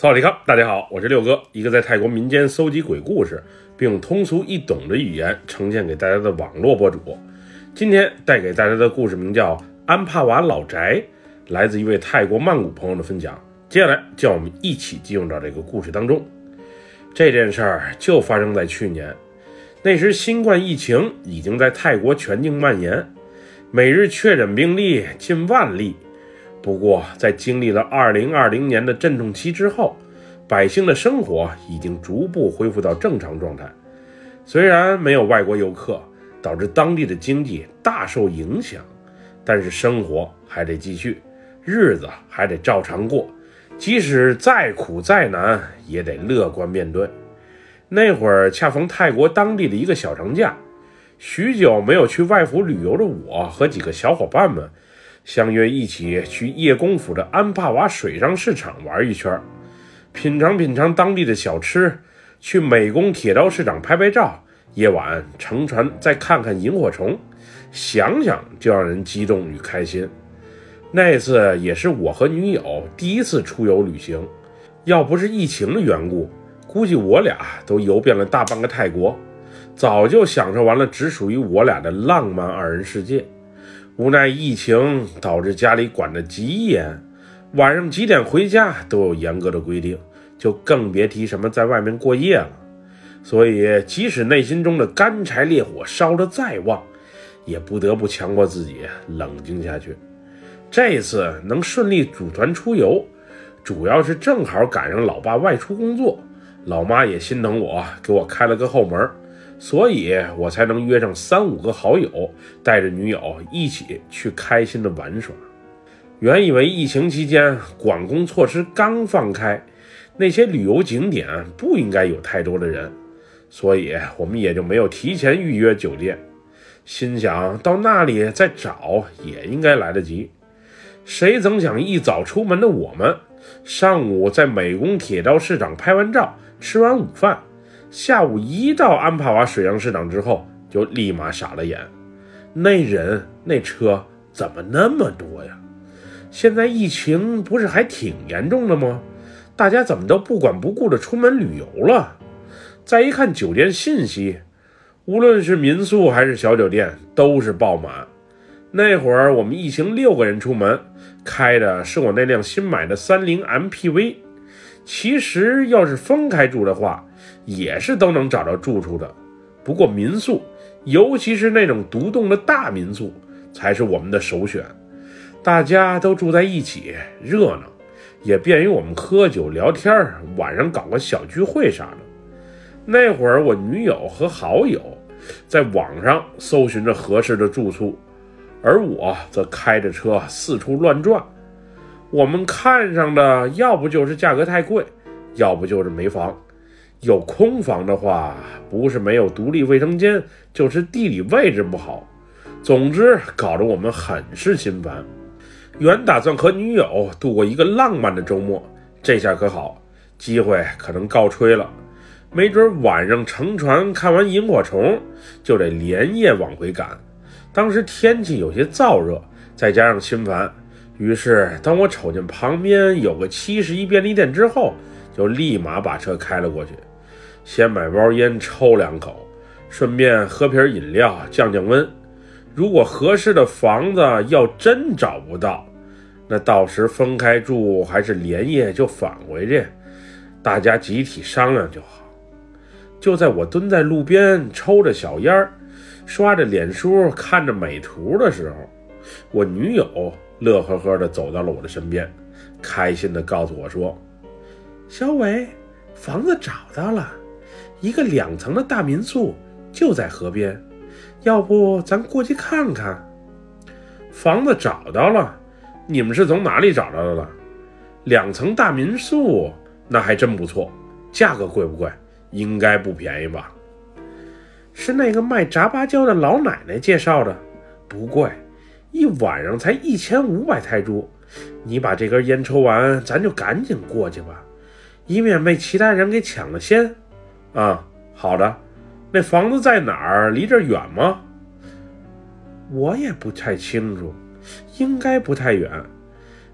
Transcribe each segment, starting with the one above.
萨瓦迪卡，大家好，我是六哥，一个在泰国民间搜集鬼故事，并用通俗易懂的语言呈现给大家的网络博主。今天带给大家的故事名叫《安帕瓦老宅》，来自一位泰国曼谷朋友的分享。接下来，叫我们一起进入到这个故事当中。这件事儿就发生在去年，那时新冠疫情已经在泰国全境蔓延，每日确诊病例近万例。不过，在经历了2020年的阵痛期之后，百姓的生活已经逐步恢复到正常状态。虽然没有外国游客，导致当地的经济大受影响，但是生活还得继续，日子还得照常过。即使再苦再难，也得乐观面对。那会儿恰逢泰国当地的一个小长假，许久没有去外府旅游的我和几个小伙伴们。相约一起去叶公府的安帕瓦水上市场玩一圈，品尝品尝当地的小吃，去美工铁道市场拍拍照，夜晚乘船再看看萤火虫，想想就让人激动与开心。那次也是我和女友第一次出游旅行，要不是疫情的缘故，估计我俩都游遍了大半个泰国，早就享受完了只属于我俩的浪漫二人世界。无奈疫情导致家里管得极严，晚上几点回家都有严格的规定，就更别提什么在外面过夜了。所以，即使内心中的干柴烈火烧得再旺，也不得不强迫自己冷静下去。这次能顺利组团出游，主要是正好赶上老爸外出工作，老妈也心疼我，给我开了个后门。所以我才能约上三五个好友，带着女友一起去开心的玩耍。原以为疫情期间管控措施刚放开，那些旅游景点不应该有太多的人，所以我们也就没有提前预约酒店。心想到那里再找也应该来得及。谁曾想一早出门的我们，上午在美工铁道市场拍完照，吃完午饭。下午一到安帕瓦水上市场之后，就立马傻了眼。那人那车怎么那么多呀？现在疫情不是还挺严重的吗？大家怎么都不管不顾的出门旅游了？再一看酒店信息，无论是民宿还是小酒店都是爆满。那会儿我们一行六个人出门，开的是我那辆新买的三菱 MPV。其实要是分开住的话，也是都能找到住处的。不过民宿，尤其是那种独栋的大民宿，才是我们的首选。大家都住在一起，热闹，也便于我们喝酒聊天晚上搞个小聚会啥的。那会儿，我女友和好友在网上搜寻着合适的住处，而我则开着车四处乱转。我们看上的，要不就是价格太贵，要不就是没房。有空房的话，不是没有独立卫生间，就是地理位置不好。总之，搞得我们很是心烦。原打算和女友度过一个浪漫的周末，这下可好，机会可能告吹了。没准晚上乘船看完萤火虫，就得连夜往回赶。当时天气有些燥热，再加上心烦。于是，当我瞅见旁边有个七十一便利店之后，就立马把车开了过去，先买包烟抽两口，顺便喝瓶饮料降降温。如果合适的房子要真找不到，那到时分开住还是连夜就返回去，大家集体商量就好。就在我蹲在路边抽着小烟儿，刷着脸书看着美图的时候，我女友。乐呵呵地走到了我的身边，开心地告诉我说：“小伟，房子找到了，一个两层的大民宿，就在河边，要不咱过去看看？”房子找到了，你们是从哪里找到的？两层大民宿，那还真不错，价格贵不贵？应该不便宜吧？是那个卖炸芭蕉的老奶奶介绍的，不贵。一晚上才一千五百泰铢，你把这根烟抽完，咱就赶紧过去吧，以免被其他人给抢了先。啊，好的。那房子在哪儿？离这远吗？我也不太清楚，应该不太远。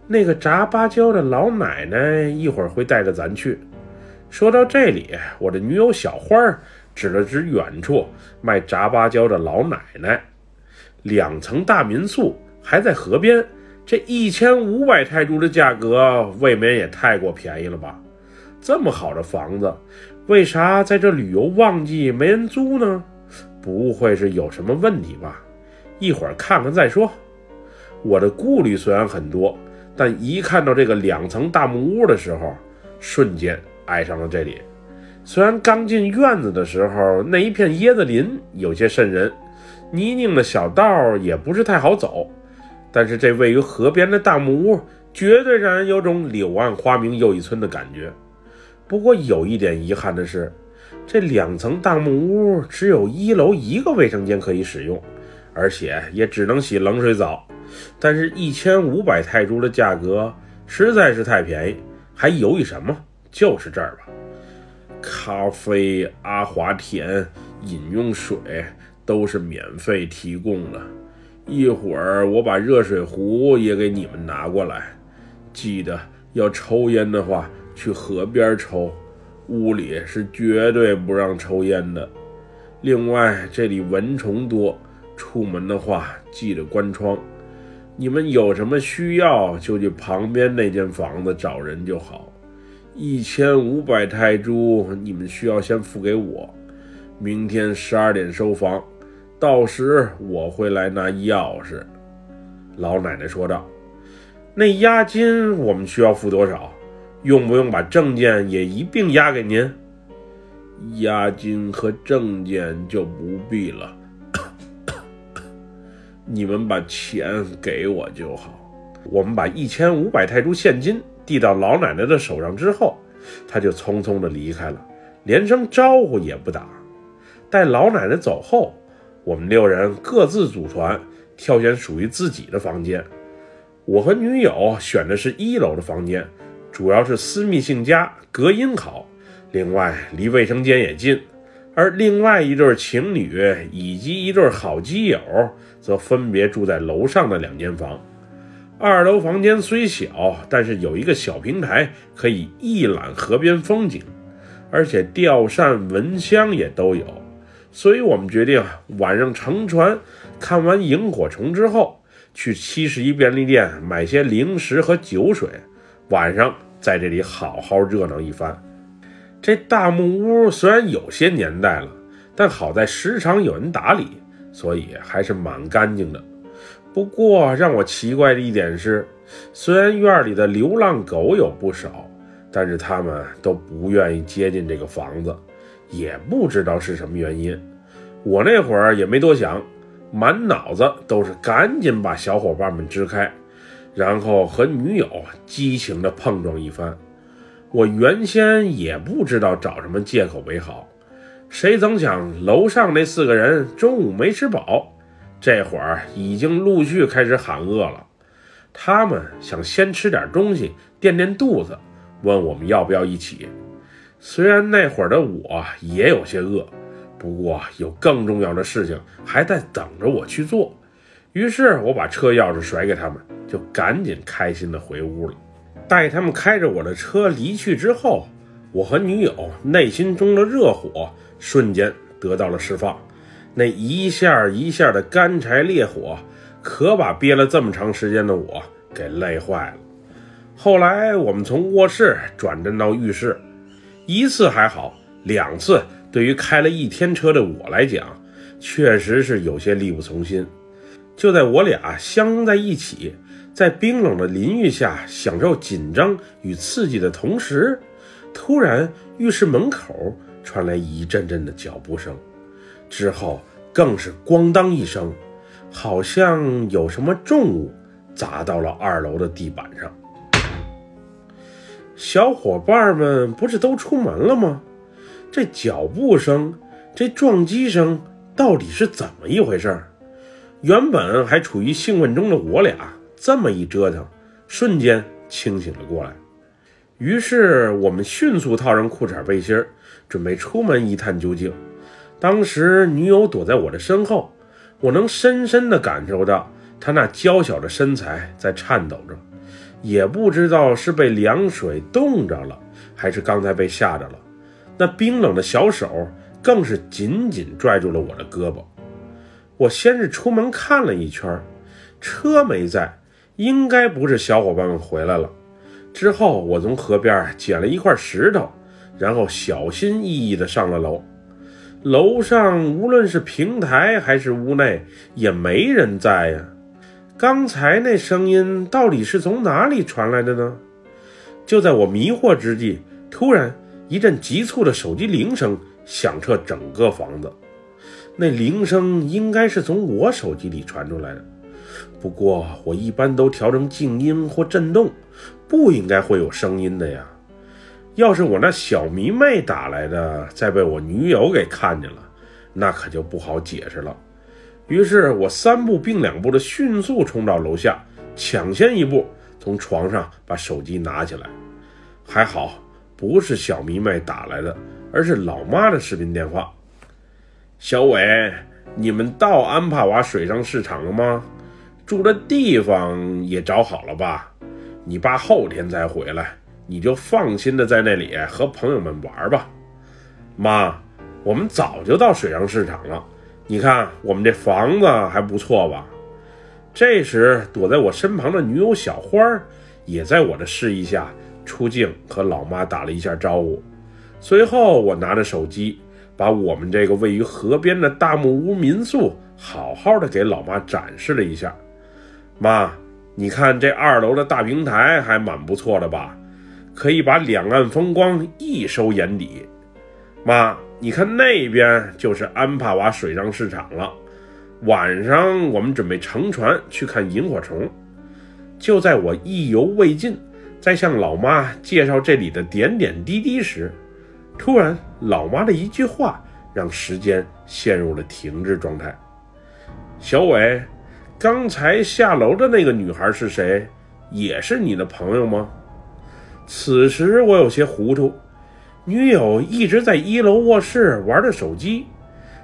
那个炸芭蕉的老奶奶一会儿会带着咱去。说到这里，我的女友小花指了指远处卖炸芭蕉的老奶奶。两层大民宿还在河边，这一千五百泰铢的价格未免也太过便宜了吧？这么好的房子，为啥在这旅游旺季没人租呢？不会是有什么问题吧？一会儿看看再说。我的顾虑虽然很多，但一看到这个两层大木屋的时候，瞬间爱上了这里。虽然刚进院子的时候，那一片椰子林有些瘆人，泥泞的小道也不是太好走，但是这位于河边的大木屋，绝对让人有种柳暗花明又一村的感觉。不过有一点遗憾的是，这两层大木屋只有一楼一个卫生间可以使用，而且也只能洗冷水澡。但是，一千五百泰铢的价格实在是太便宜，还犹豫什么？就是这儿吧。咖啡、阿华田、饮用水都是免费提供的。一会儿我把热水壶也给你们拿过来。记得要抽烟的话，去河边抽，屋里是绝对不让抽烟的。另外，这里蚊虫多，出门的话记得关窗。你们有什么需要，就去旁边那间房子找人就好。一千五百泰铢，你们需要先付给我。明天十二点收房，到时我会来拿钥匙。”老奶奶说道。“那押金我们需要付多少？用不用把证件也一并押给您？”“押金和证件就不必了。”你们把钱给我就好。我们把一千五百泰铢现金递到老奶奶的手上之后，她就匆匆地离开了，连声招呼也不打。待老奶奶走后，我们六人各自组团，挑选属于自己的房间。我和女友选的是一楼的房间，主要是私密性佳，隔音好，另外离卫生间也近。而另外一对情侣以及一对好基友，则分别住在楼上的两间房。二楼房间虽小，但是有一个小平台，可以一览河边风景，而且吊扇、蚊香也都有。所以我们决定晚上乘船看完萤火虫之后，去七十一便利店买些零食和酒水，晚上在这里好好热闹一番。这大木屋虽然有些年代了，但好在时常有人打理，所以还是蛮干净的。不过让我奇怪的一点是，虽然院里的流浪狗有不少，但是它们都不愿意接近这个房子，也不知道是什么原因。我那会儿也没多想，满脑子都是赶紧把小伙伴们支开，然后和女友激情的碰撞一番。我原先也不知道找什么借口为好，谁曾想楼上那四个人中午没吃饱，这会儿已经陆续开始喊饿了。他们想先吃点东西垫垫肚子，问我们要不要一起。虽然那会儿的我也有些饿，不过有更重要的事情还在等着我去做。于是我把车钥匙甩给他们，就赶紧开心的回屋了。待他们开着我的车离去之后，我和女友内心中的热火瞬间得到了释放。那一下一下的干柴烈火，可把憋了这么长时间的我给累坏了。后来我们从卧室转战到浴室，一次还好，两次对于开了一天车的我来讲，确实是有些力不从心。就在我俩相拥在一起。在冰冷的淋浴下享受紧张与刺激的同时，突然浴室门口传来一阵阵的脚步声，之后更是咣当一声，好像有什么重物砸到了二楼的地板上。小伙伴们不是都出门了吗？这脚步声，这撞击声到底是怎么一回事？原本还处于兴奋中的我俩。这么一折腾，瞬间清醒了过来。于是我们迅速套上裤衩背心准备出门一探究竟。当时女友躲在我的身后，我能深深地感受到她那娇小的身材在颤抖着，也不知道是被凉水冻着了，还是刚才被吓着了。那冰冷的小手更是紧紧拽住了我的胳膊。我先是出门看了一圈，车没在，应该不是小伙伴们回来了。之后，我从河边捡了一块石头，然后小心翼翼地上了楼。楼上无论是平台还是屋内，也没人在呀。刚才那声音到底是从哪里传来的呢？就在我迷惑之际，突然一阵急促的手机铃声响彻整个房子。那铃声应该是从我手机里传出来的，不过我一般都调成静音或震动，不应该会有声音的呀。要是我那小迷妹打来的，再被我女友给看见了，那可就不好解释了。于是我三步并两步的迅速冲到楼下，抢先一步从床上把手机拿起来。还好不是小迷妹打来的，而是老妈的视频电话。小伟，你们到安帕瓦水上市场了吗？住的地方也找好了吧？你爸后天才回来，你就放心的在那里和朋友们玩吧。妈，我们早就到水上市场了。你看，我们这房子还不错吧？这时，躲在我身旁的女友小花也在我的示意下出镜，和老妈打了一下招呼。随后，我拿着手机，把我们这个位于河边的大木屋民宿好好的给老妈展示了一下。妈，你看这二楼的大平台还蛮不错的吧？可以把两岸风光一收眼底。妈。你看那边就是安帕瓦水上市场了。晚上我们准备乘船去看萤火虫。就在我意犹未尽，在向老妈介绍这里的点点滴滴时，突然老妈的一句话让时间陷入了停滞状态。小伟，刚才下楼的那个女孩是谁？也是你的朋友吗？此时我有些糊涂。女友一直在一楼卧室玩着手机，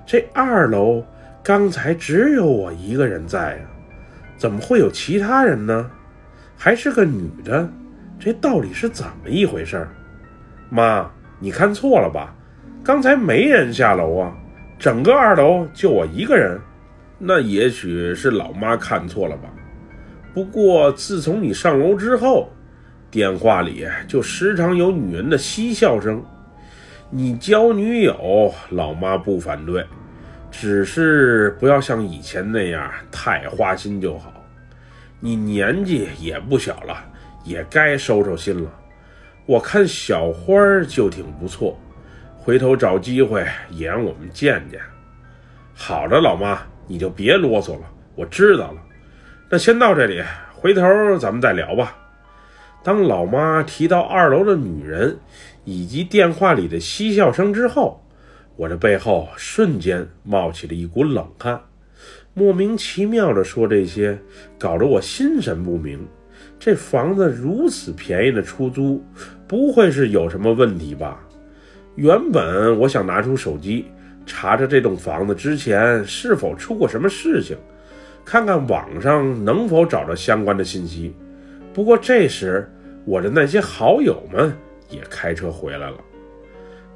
这二楼刚才只有我一个人在啊，怎么会有其他人呢？还是个女的，这到底是怎么一回事？妈，你看错了吧？刚才没人下楼啊，整个二楼就我一个人。那也许是老妈看错了吧？不过自从你上楼之后。电话里就时常有女人的嬉笑声。你交女友，老妈不反对，只是不要像以前那样太花心就好。你年纪也不小了，也该收收心了。我看小花就挺不错，回头找机会也让我们见见。好的，老妈，你就别啰嗦了，我知道了。那先到这里，回头咱们再聊吧。当老妈提到二楼的女人以及电话里的嬉笑声之后，我的背后瞬间冒起了一股冷汗。莫名其妙的说这些，搞得我心神不宁。这房子如此便宜的出租，不会是有什么问题吧？原本我想拿出手机查查这栋房子之前是否出过什么事情，看看网上能否找到相关的信息。不过这时，我的那些好友们也开车回来了。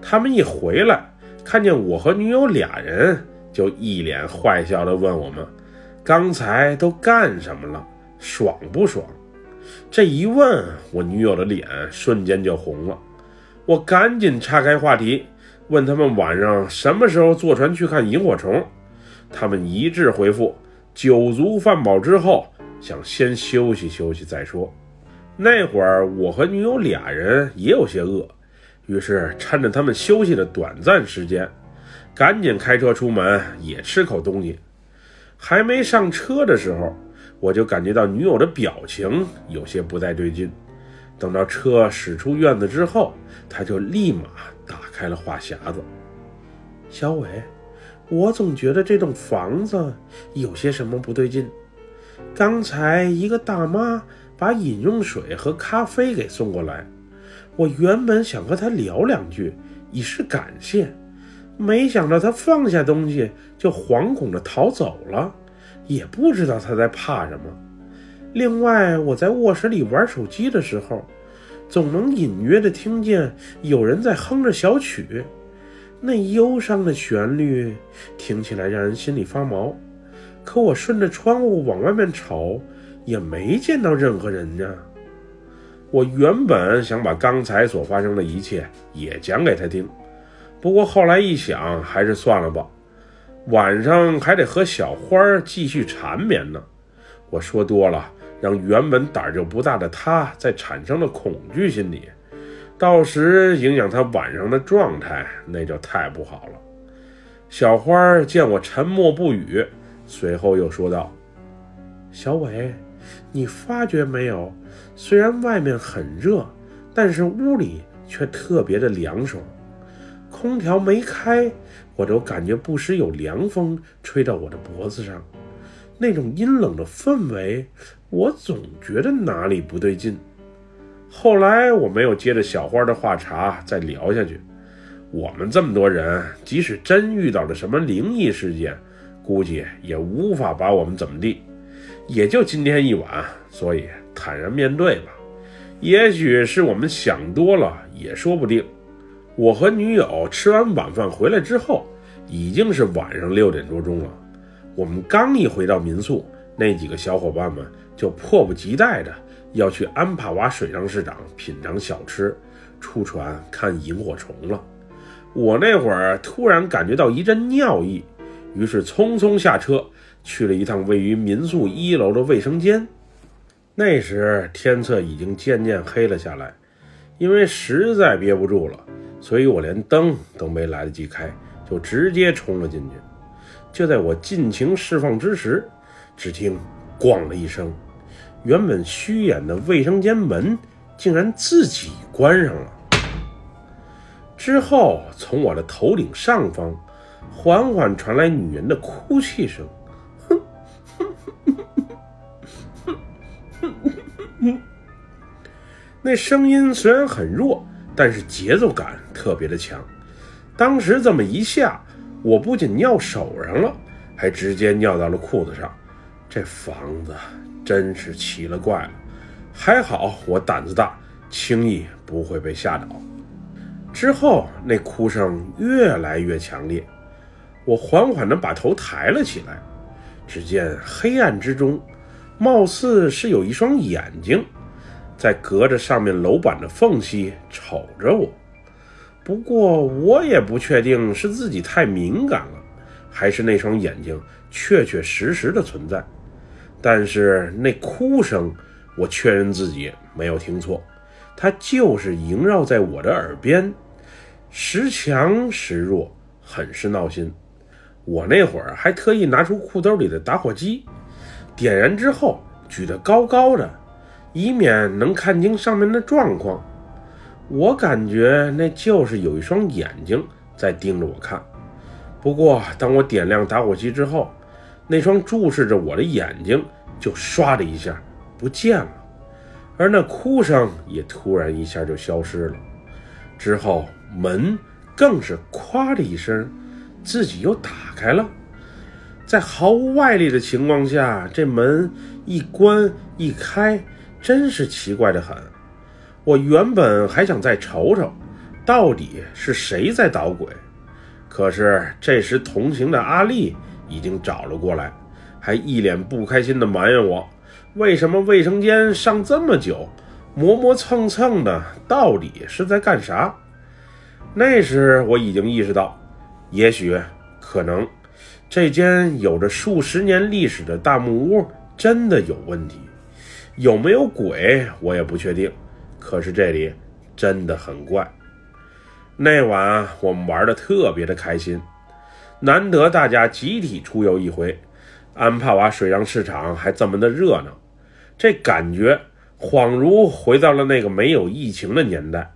他们一回来，看见我和女友俩人，就一脸坏笑地问我们：“刚才都干什么了？爽不爽？”这一问，我女友的脸瞬间就红了。我赶紧岔开话题，问他们晚上什么时候坐船去看萤火虫。他们一致回复：酒足饭饱之后。想先休息休息再说。那会儿我和女友俩人也有些饿，于是趁着他们休息的短暂时间，赶紧开车出门也吃口东西。还没上车的时候，我就感觉到女友的表情有些不太对劲。等到车驶出院子之后，他就立马打开了话匣子：“小伟，我总觉得这栋房子有些什么不对劲。”刚才一个大妈把饮用水和咖啡给送过来，我原本想和她聊两句，以示感谢，没想到她放下东西就惶恐地逃走了，也不知道他在怕什么。另外，我在卧室里玩手机的时候，总能隐约的听见有人在哼着小曲，那忧伤的旋律听起来让人心里发毛。可我顺着窗户往外面瞅，也没见到任何人呀。我原本想把刚才所发生的一切也讲给他听，不过后来一想，还是算了吧。晚上还得和小花继续缠绵呢。我说多了，让原本胆儿就不大的他再产生了恐惧心理，到时影响他晚上的状态，那就太不好了。小花见我沉默不语。随后又说道：“小伟，你发觉没有？虽然外面很热，但是屋里却特别的凉爽。空调没开，或者我感觉不时有凉风吹到我的脖子上。那种阴冷的氛围，我总觉得哪里不对劲。后来我没有接着小花的话茬再聊下去。我们这么多人，即使真遇到了什么灵异事件，估计也无法把我们怎么地，也就今天一晚，所以坦然面对吧。也许是我们想多了，也说不定。我和女友吃完晚饭回来之后，已经是晚上六点多钟了。我们刚一回到民宿，那几个小伙伴们就迫不及待的要去安帕瓦水上市场品尝小吃，出船看萤火虫了。我那会儿突然感觉到一阵尿意。于是匆匆下车，去了一趟位于民宿一楼的卫生间。那时天色已经渐渐黑了下来，因为实在憋不住了，所以我连灯都没来得及开，就直接冲了进去。就在我尽情释放之时，只听“咣”的一声，原本虚掩的卫生间门竟然自己关上了。之后，从我的头顶上方。缓缓传来女人的哭泣声，哼哼哼哼哼哼那声音虽然很弱，但是节奏感特别的强。当时这么一下，我不仅尿手上了，还直接尿到了裤子上。这房子真是奇了怪了。还好我胆子大，轻易不会被吓倒。之后那哭声越来越强烈。我缓缓地把头抬了起来，只见黑暗之中，貌似是有一双眼睛，在隔着上面楼板的缝隙瞅着我。不过我也不确定是自己太敏感了，还是那双眼睛确确实实的存在。但是那哭声，我确认自己没有听错，它就是萦绕在我的耳边，时强时弱，很是闹心。我那会儿还特意拿出裤兜里的打火机，点燃之后举得高高的，以免能看清上面的状况。我感觉那就是有一双眼睛在盯着我看。不过，当我点亮打火机之后，那双注视着我的眼睛就唰的一下不见了，而那哭声也突然一下就消失了。之后，门更是咵的一声。自己又打开了，在毫无外力的情况下，这门一关一开，真是奇怪的很。我原本还想再瞅瞅，到底是谁在捣鬼，可是这时同行的阿丽已经找了过来，还一脸不开心地埋怨我：为什么卫生间上这么久，磨磨蹭蹭的，到底是在干啥？那时我已经意识到。也许，可能，这间有着数十年历史的大木屋真的有问题，有没有鬼我也不确定。可是这里真的很怪。那晚我们玩的特别的开心，难得大家集体出游一回，安帕瓦水上市场还这么的热闹，这感觉恍如回到了那个没有疫情的年代。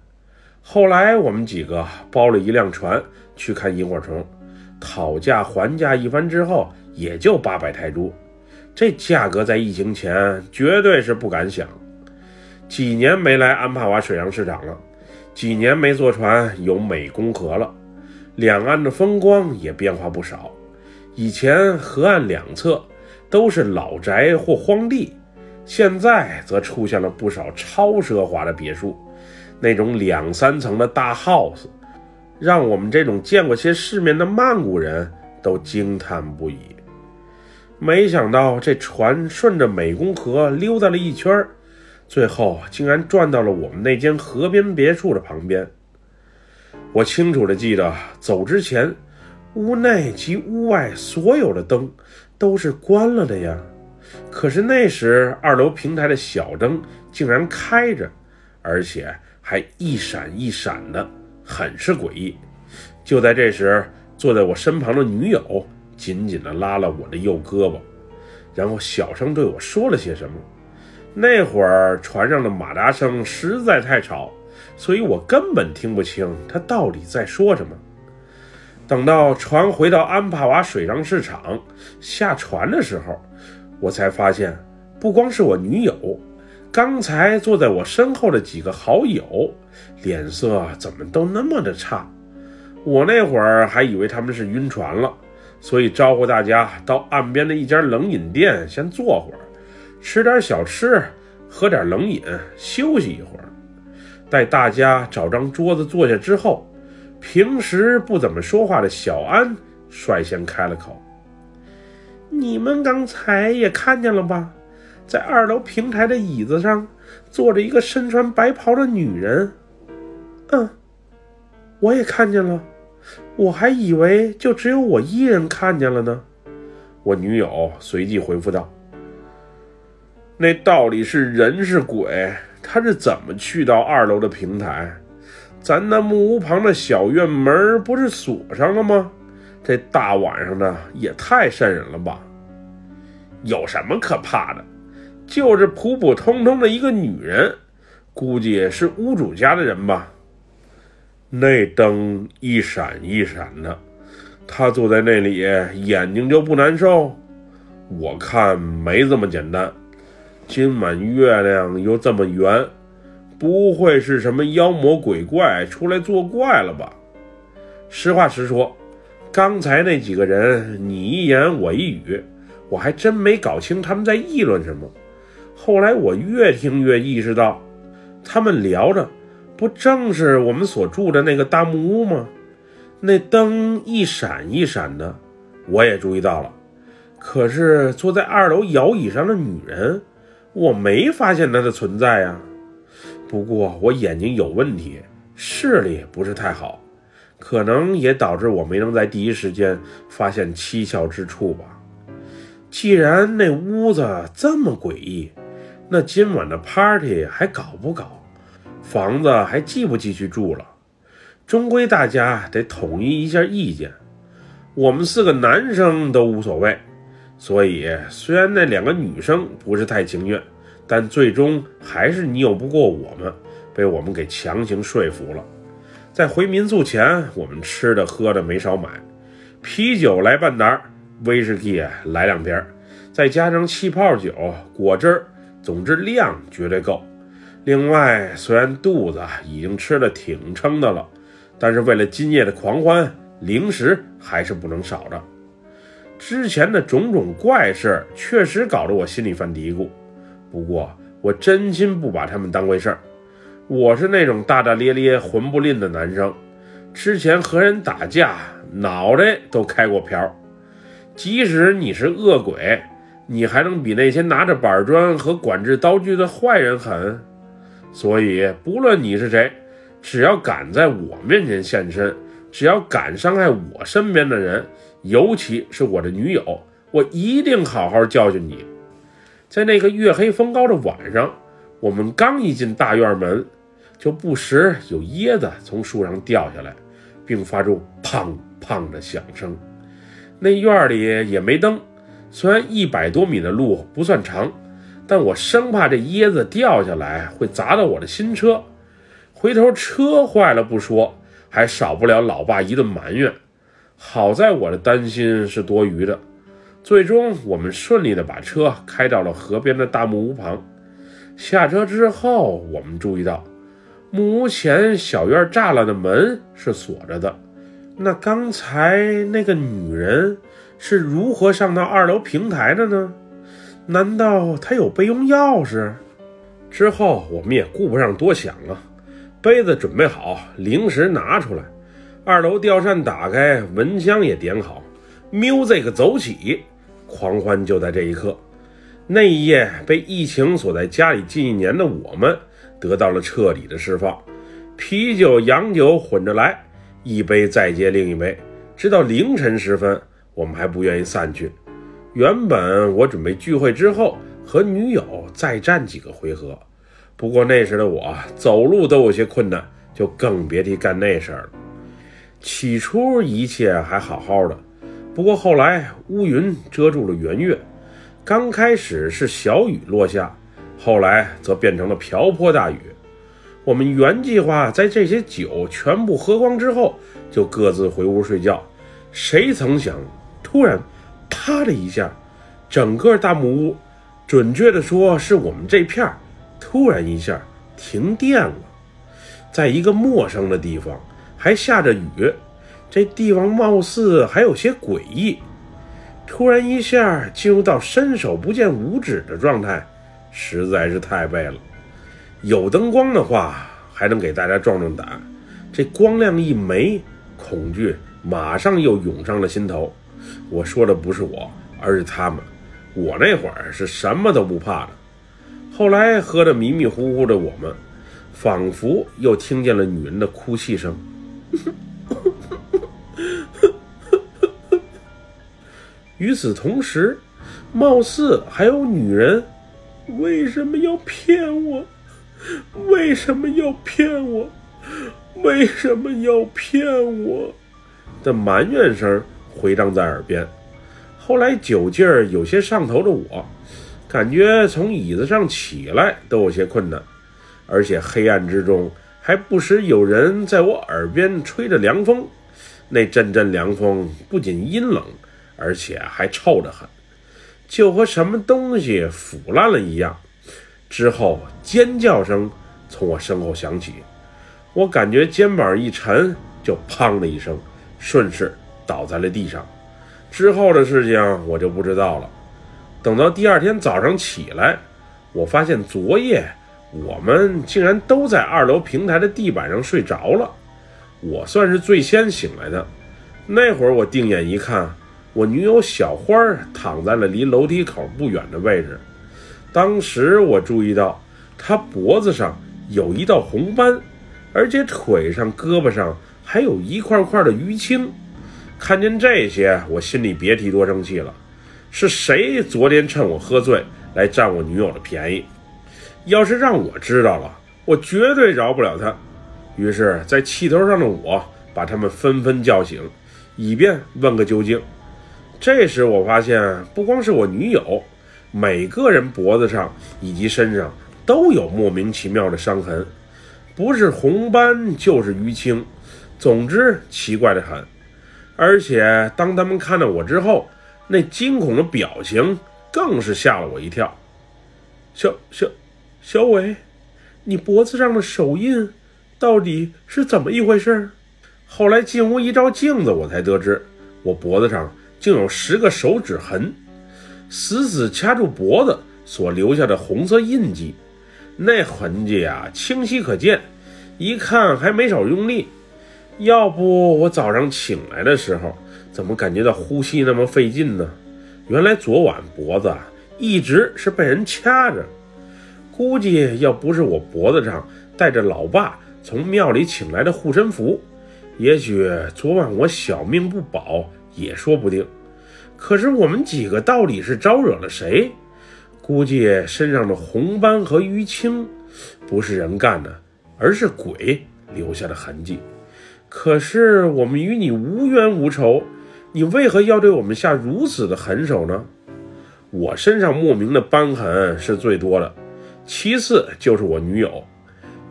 后来我们几个包了一辆船去看萤火虫，讨价还价一番之后，也就八百泰铢，这价格在疫情前绝对是不敢想。几年没来安帕瓦水上市场了，几年没坐船游美公河了，两岸的风光也变化不少。以前河岸两侧都是老宅或荒地，现在则出现了不少超奢华的别墅，那种两三层的大 house，让我们这种见过些世面的曼谷人都惊叹不已。没想到这船顺着湄公河溜达了一圈，最后竟然转到了我们那间河边别墅的旁边。我清楚地记得，走之前，屋内及屋外所有的灯都是关了的呀。可是那时二楼平台的小灯竟然开着，而且还一闪一闪的，很是诡异。就在这时，坐在我身旁的女友紧紧地拉了我的右胳膊，然后小声对我说了些什么。那会儿船上的马达声实在太吵。所以我根本听不清他到底在说什么。等到船回到安帕瓦水上市场下船的时候，我才发现，不光是我女友，刚才坐在我身后的几个好友，脸色怎么都那么的差。我那会儿还以为他们是晕船了，所以招呼大家到岸边的一家冷饮店先坐会儿，吃点小吃，喝点冷饮，休息一会儿。待大家找张桌子坐下之后，平时不怎么说话的小安率先开了口：“你们刚才也看见了吧，在二楼平台的椅子上坐着一个身穿白袍的女人。”“嗯，我也看见了，我还以为就只有我一人看见了呢。”我女友随即回复道：“那到底是人是鬼？”他是怎么去到二楼的平台？咱那木屋旁的小院门不是锁上了吗？这大晚上的也太瘆人了吧！有什么可怕的？就是普普通通的一个女人，估计是屋主家的人吧。那灯一闪一闪的，他坐在那里眼睛就不难受？我看没这么简单。今晚月亮又这么圆，不会是什么妖魔鬼怪出来作怪了吧？实话实说，刚才那几个人你一言我一语，我还真没搞清他们在议论什么。后来我越听越意识到，他们聊着，不正是我们所住的那个大木屋吗？那灯一闪一闪的，我也注意到了。可是坐在二楼摇椅上的女人。我没发现它的存在呀，不过我眼睛有问题，视力不是太好，可能也导致我没能在第一时间发现蹊跷之处吧。既然那屋子这么诡异，那今晚的 party 还搞不搞？房子还继不继续住了？终归大家得统一一下意见。我们四个男生都无所谓。所以，虽然那两个女生不是太情愿，但最终还是拗不过我们，被我们给强行说服了。在回民宿前，我们吃的喝的没少买，啤酒来半打，威士忌来两瓶，再加上气泡酒、果汁儿，总之量绝对够。另外，虽然肚子已经吃的挺撑的了，但是为了今夜的狂欢，零食还是不能少的。之前的种种怪事儿确实搞得我心里犯嘀咕，不过我真心不把他们当回事儿。我是那种大大咧咧、混不吝的男生，之前和人打架，脑袋都开过瓢。即使你是恶鬼，你还能比那些拿着板砖和管制刀具的坏人狠？所以，不论你是谁，只要敢在我面前现身，只要敢伤害我身边的人，尤其是我的女友，我一定好好教训你。在那个月黑风高的晚上，我们刚一进大院门，就不时有椰子从树上掉下来，并发出砰砰的响声。那院里也没灯，虽然一百多米的路不算长，但我生怕这椰子掉下来会砸到我的新车，回头车坏了不说，还少不了老爸一顿埋怨。好在我的担心是多余的，最终我们顺利的把车开到了河边的大木屋旁。下车之后，我们注意到木屋前小院栅栏的门是锁着的。那刚才那个女人是如何上到二楼平台的呢？难道他有备用钥匙？之后我们也顾不上多想了，杯子准备好，零食拿出来，二楼吊扇打开，蚊香也点好，music 走起，狂欢就在这一刻。那一夜被疫情锁在家里近一年的我们，得到了彻底的释放。啤酒、洋酒混着来，一杯再接另一杯，直到凌晨时分，我们还不愿意散去。原本我准备聚会之后和女友再战几个回合，不过那时的我走路都有些困难，就更别提干那事儿了。起初一切还好好的，不过后来乌云遮住了圆月。刚开始是小雨落下，后来则变成了瓢泼大雨。我们原计划在这些酒全部喝光之后，就各自回屋睡觉。谁曾想，突然，啪的一下，整个大木屋，准确的说，是我们这片儿，突然一下停电了。在一个陌生的地方，还下着雨，这地方貌似还有些诡异。突然一下进入到伸手不见五指的状态，实在是太背了。有灯光的话，还能给大家壮壮胆。这光亮一没，恐惧马上又涌上了心头。我说的不是我，而是他们。我那会儿是什么都不怕的。后来喝得迷迷糊糊的我们，仿佛又听见了女人的哭泣声。与此同时，貌似还有女人，为什么要骗我？为什么要骗我？为什么要骗我？的埋怨声回荡在耳边。后来酒劲儿有些上头的我，感觉从椅子上起来都有些困难，而且黑暗之中还不时有人在我耳边吹着凉风。那阵阵凉风不仅阴冷。而且还臭得很，就和什么东西腐烂了一样。之后尖叫声从我身后响起，我感觉肩膀一沉，就砰的一声，顺势倒在了地上。之后的事情我就不知道了。等到第二天早上起来，我发现昨夜我们竟然都在二楼平台的地板上睡着了。我算是最先醒来的。那会儿我定眼一看。我女友小花躺在了离楼梯口不远的位置。当时我注意到她脖子上有一道红斑，而且腿上、胳膊上还有一块块的淤青。看见这些，我心里别提多生气了。是谁昨天趁我喝醉来占我女友的便宜？要是让我知道了，我绝对饶不了他。于是，在气头上的我把他们纷纷叫醒，以便问个究竟。这时我发现，不光是我女友，每个人脖子上以及身上都有莫名其妙的伤痕，不是红斑就是淤青，总之奇怪的很。而且当他们看到我之后，那惊恐的表情更是吓了我一跳。小小小伟，你脖子上的手印到底是怎么一回事？后来进屋一照镜子，我才得知，我脖子上。竟有十个手指痕，死死掐住脖子所留下的红色印记，那痕迹啊清晰可见，一看还没少用力。要不我早上醒来的时候，怎么感觉到呼吸那么费劲呢？原来昨晚脖子一直是被人掐着。估计要不是我脖子上带着老爸从庙里请来的护身符，也许昨晚我小命不保。也说不定，可是我们几个到底是招惹了谁？估计身上的红斑和淤青不是人干的，而是鬼留下的痕迹。可是我们与你无冤无仇，你为何要对我们下如此的狠手呢？我身上莫名的斑痕是最多的，其次就是我女友。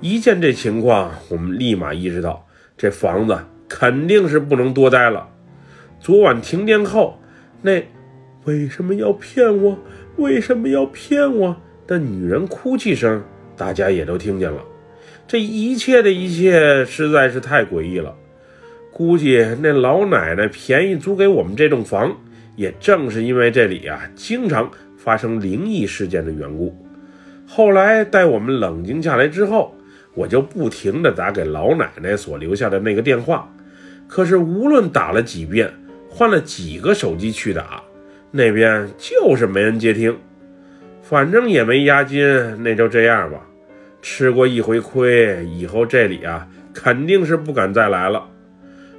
一见这情况，我们立马意识到这房子肯定是不能多待了。昨晚停电后，那为什么要骗我？为什么要骗我？的女人哭泣声，大家也都听见了。这一切的一切实在是太诡异了。估计那老奶奶便宜租给我们这栋房，也正是因为这里啊，经常发生灵异事件的缘故。后来待我们冷静下来之后，我就不停地打给老奶奶所留下的那个电话，可是无论打了几遍，换了几个手机去打，那边就是没人接听。反正也没押金，那就这样吧。吃过一回亏，以后这里啊肯定是不敢再来了。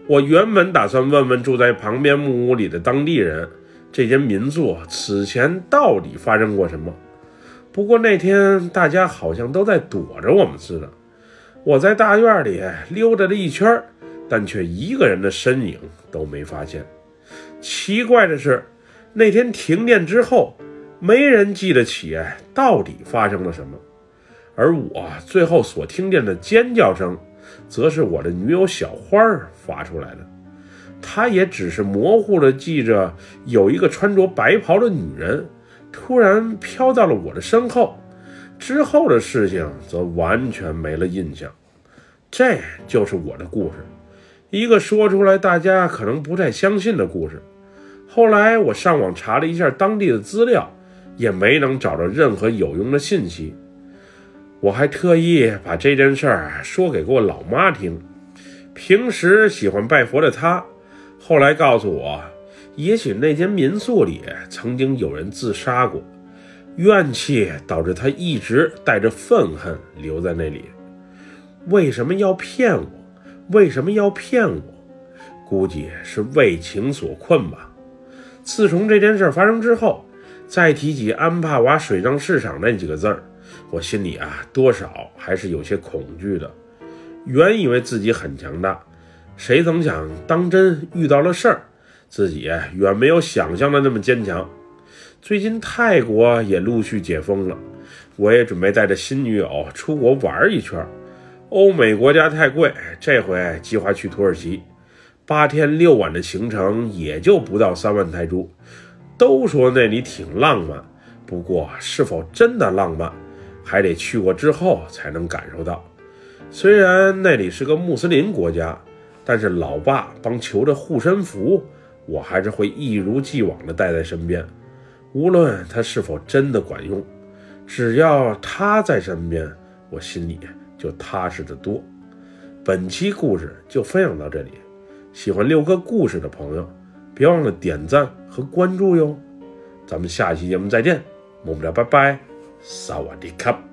我原本打算问问住在旁边木屋里的当地人，这间民宿此前到底发生过什么。不过那天大家好像都在躲着我们似的。我在大院里溜达了一圈，但却一个人的身影都没发现。奇怪的是，那天停电之后。没人记得起到底发生了什么，而我最后所听见的尖叫声，则是我的女友小花发出来的。她也只是模糊的记着有一个穿着白袍的女人突然飘到了我的身后，之后的事情则完全没了印象。这就是我的故事，一个说出来大家可能不太相信的故事。后来我上网查了一下当地的资料。也没能找到任何有用的信息。我还特意把这件事儿说给过老妈听。平时喜欢拜佛的她，后来告诉我，也许那间民宿里曾经有人自杀过，怨气导致他一直带着愤恨留在那里。为什么要骗我？为什么要骗我？估计是为情所困吧。自从这件事发生之后。再提起安帕瓦水上市场那几个字儿，我心里啊多少还是有些恐惧的。原以为自己很强大，谁曾想当真遇到了事儿，自己远没有想象的那么坚强。最近泰国也陆续解封了，我也准备带着新女友出国玩一圈。欧美国家太贵，这回计划去土耳其，八天六晚的行程也就不到三万泰铢。都说那里挺浪漫，不过是否真的浪漫，还得去过之后才能感受到。虽然那里是个穆斯林国家，但是老爸帮求着护身符，我还是会一如既往的带在身边。无论它是否真的管用，只要他在身边，我心里就踏实得多。本期故事就分享到这里，喜欢六哥故事的朋友。别忘了点赞和关注哟，咱们下期节目再见，么么哒，拜拜，萨瓦迪卡。